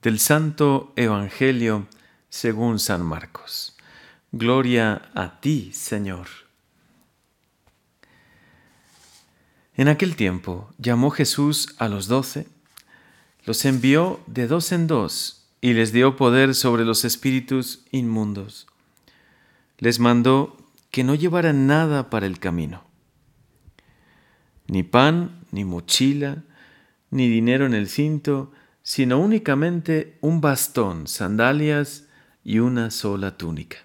Del Santo Evangelio según San Marcos. Gloria a ti, Señor. En aquel tiempo llamó Jesús a los doce, los envió de dos en dos y les dio poder sobre los espíritus inmundos. Les mandó que no llevaran nada para el camino, ni pan, ni mochila, ni dinero en el cinto, sino únicamente un bastón, sandalias y una sola túnica.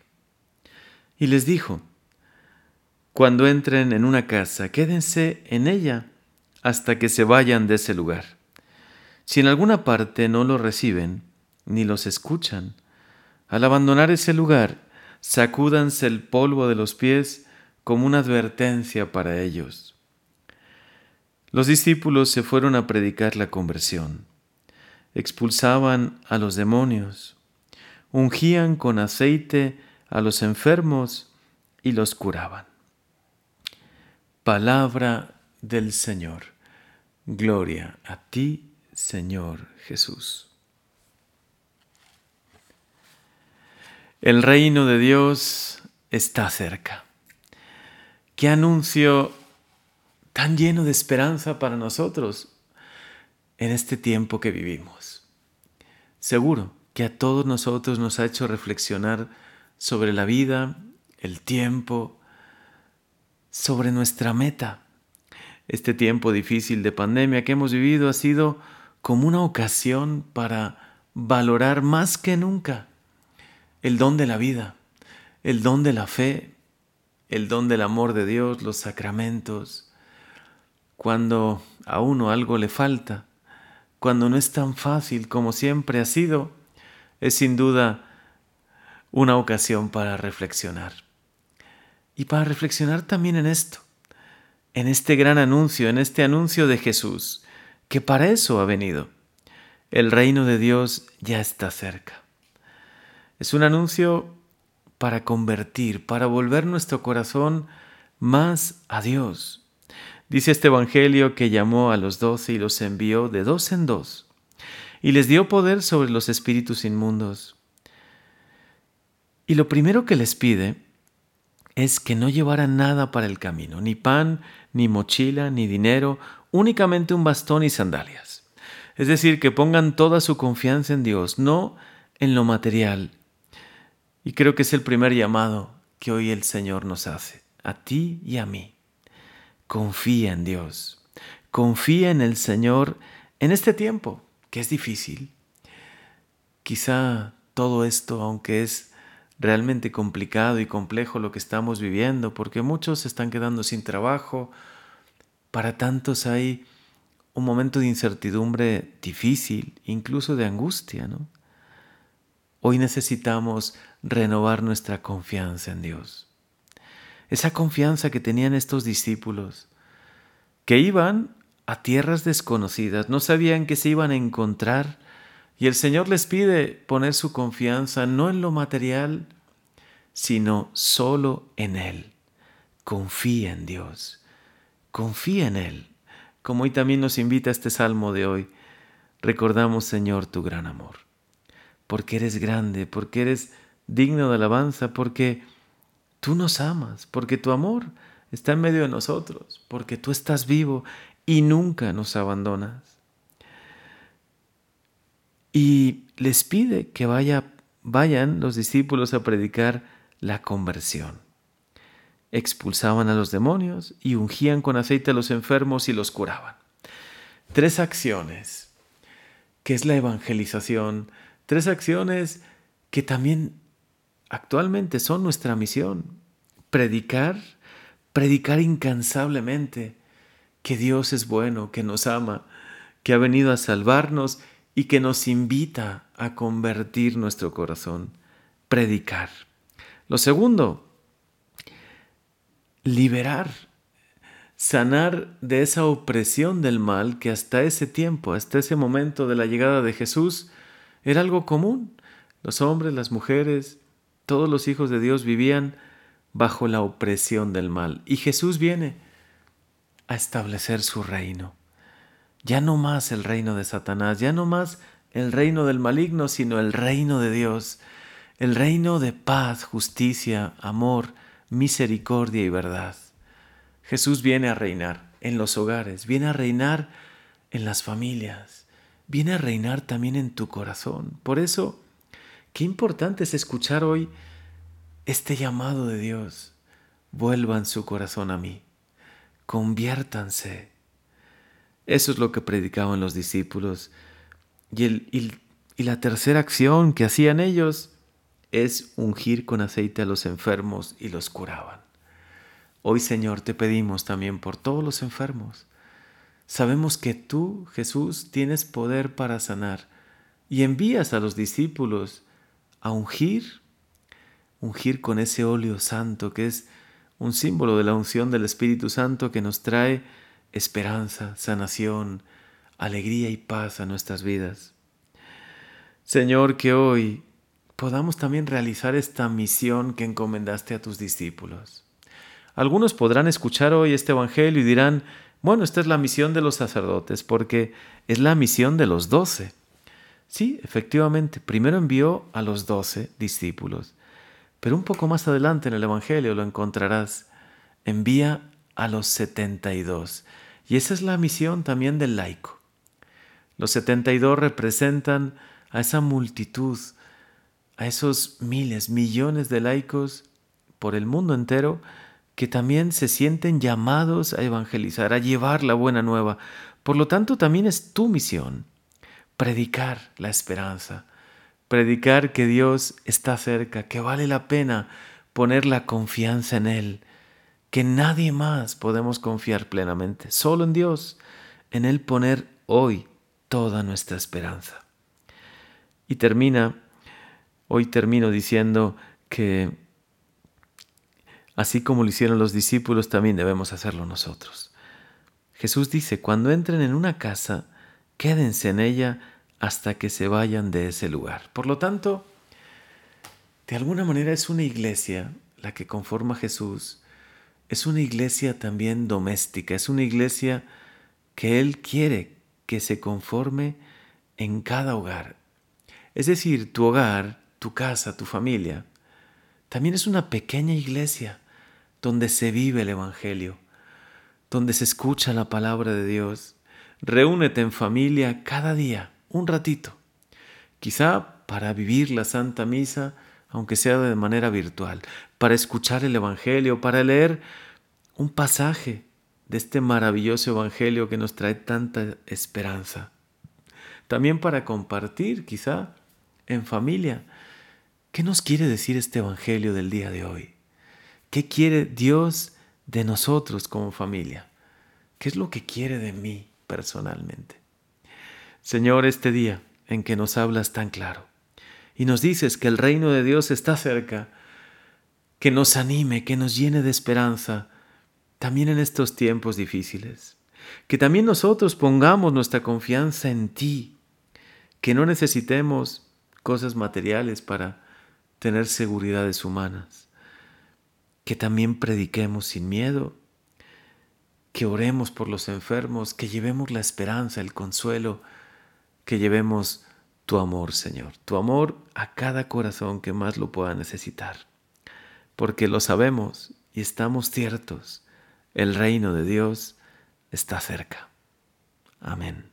Y les dijo, Cuando entren en una casa, quédense en ella hasta que se vayan de ese lugar. Si en alguna parte no los reciben, ni los escuchan, al abandonar ese lugar, sacúdanse el polvo de los pies como una advertencia para ellos. Los discípulos se fueron a predicar la conversión expulsaban a los demonios, ungían con aceite a los enfermos y los curaban. Palabra del Señor. Gloria a ti, Señor Jesús. El reino de Dios está cerca. Qué anuncio tan lleno de esperanza para nosotros en este tiempo que vivimos. Seguro que a todos nosotros nos ha hecho reflexionar sobre la vida, el tiempo, sobre nuestra meta. Este tiempo difícil de pandemia que hemos vivido ha sido como una ocasión para valorar más que nunca el don de la vida, el don de la fe, el don del amor de Dios, los sacramentos. Cuando a uno algo le falta, cuando no es tan fácil como siempre ha sido, es sin duda una ocasión para reflexionar. Y para reflexionar también en esto, en este gran anuncio, en este anuncio de Jesús, que para eso ha venido. El reino de Dios ya está cerca. Es un anuncio para convertir, para volver nuestro corazón más a Dios, Dice este Evangelio que llamó a los doce y los envió de dos en dos, y les dio poder sobre los espíritus inmundos. Y lo primero que les pide es que no llevaran nada para el camino, ni pan, ni mochila, ni dinero, únicamente un bastón y sandalias. Es decir, que pongan toda su confianza en Dios, no en lo material. Y creo que es el primer llamado que hoy el Señor nos hace, a ti y a mí confía en Dios, confía en el Señor en este tiempo, que es difícil. Quizá todo esto, aunque es realmente complicado y complejo lo que estamos viviendo, porque muchos se están quedando sin trabajo, para tantos hay un momento de incertidumbre difícil, incluso de angustia, ¿no? Hoy necesitamos renovar nuestra confianza en Dios esa confianza que tenían estos discípulos, que iban a tierras desconocidas, no sabían que se iban a encontrar, y el Señor les pide poner su confianza no en lo material, sino solo en Él. Confía en Dios, confía en Él, como hoy también nos invita este salmo de hoy. Recordamos, Señor, tu gran amor, porque eres grande, porque eres digno de alabanza, porque Tú nos amas porque tu amor está en medio de nosotros, porque tú estás vivo y nunca nos abandonas. Y les pide que vaya, vayan los discípulos a predicar la conversión. Expulsaban a los demonios y ungían con aceite a los enfermos y los curaban. Tres acciones, que es la evangelización, tres acciones que también actualmente son nuestra misión. Predicar, predicar incansablemente que Dios es bueno, que nos ama, que ha venido a salvarnos y que nos invita a convertir nuestro corazón. Predicar. Lo segundo, liberar, sanar de esa opresión del mal que hasta ese tiempo, hasta ese momento de la llegada de Jesús, era algo común. Los hombres, las mujeres, todos los hijos de Dios vivían bajo la opresión del mal. Y Jesús viene a establecer su reino. Ya no más el reino de Satanás, ya no más el reino del maligno, sino el reino de Dios, el reino de paz, justicia, amor, misericordia y verdad. Jesús viene a reinar en los hogares, viene a reinar en las familias, viene a reinar también en tu corazón. Por eso, qué importante es escuchar hoy este llamado de Dios. Vuelvan su corazón a mí, conviértanse. Eso es lo que predicaban los discípulos. Y, y la tercera acción que hacían ellos es ungir con aceite a los enfermos y los curaban. Hoy, Señor, te pedimos también por todos los enfermos. Sabemos que tú, Jesús, tienes poder para sanar y envías a los discípulos a ungir, ungir con ese óleo santo que es un símbolo de la unción del Espíritu Santo que nos trae esperanza, sanación, alegría y paz a nuestras vidas. Señor, que hoy podamos también realizar esta misión que encomendaste a tus discípulos. Algunos podrán escuchar hoy este Evangelio y dirán, bueno, esta es la misión de los sacerdotes, porque es la misión de los doce. Sí, efectivamente, primero envió a los doce discípulos, pero un poco más adelante en el Evangelio lo encontrarás, envía a los setenta y dos. Y esa es la misión también del laico. Los setenta y dos representan a esa multitud, a esos miles, millones de laicos por el mundo entero que también se sienten llamados a evangelizar, a llevar la buena nueva. Por lo tanto, también es tu misión predicar la esperanza, predicar que Dios está cerca, que vale la pena poner la confianza en Él, que nadie más podemos confiar plenamente, solo en Dios, en Él poner hoy toda nuestra esperanza. Y termina, hoy termino diciendo que Así como lo hicieron los discípulos, también debemos hacerlo nosotros. Jesús dice, cuando entren en una casa, quédense en ella hasta que se vayan de ese lugar. Por lo tanto, de alguna manera es una iglesia la que conforma Jesús. Es una iglesia también doméstica, es una iglesia que Él quiere que se conforme en cada hogar. Es decir, tu hogar, tu casa, tu familia, también es una pequeña iglesia donde se vive el Evangelio, donde se escucha la palabra de Dios. Reúnete en familia cada día, un ratito, quizá para vivir la Santa Misa, aunque sea de manera virtual, para escuchar el Evangelio, para leer un pasaje de este maravilloso Evangelio que nos trae tanta esperanza. También para compartir, quizá, en familia, qué nos quiere decir este Evangelio del día de hoy. ¿Qué quiere Dios de nosotros como familia? ¿Qué es lo que quiere de mí personalmente? Señor, este día en que nos hablas tan claro y nos dices que el reino de Dios está cerca, que nos anime, que nos llene de esperanza, también en estos tiempos difíciles. Que también nosotros pongamos nuestra confianza en ti, que no necesitemos cosas materiales para tener seguridades humanas que también prediquemos sin miedo, que oremos por los enfermos, que llevemos la esperanza, el consuelo, que llevemos tu amor, Señor, tu amor a cada corazón que más lo pueda necesitar, porque lo sabemos y estamos ciertos, el reino de Dios está cerca. Amén.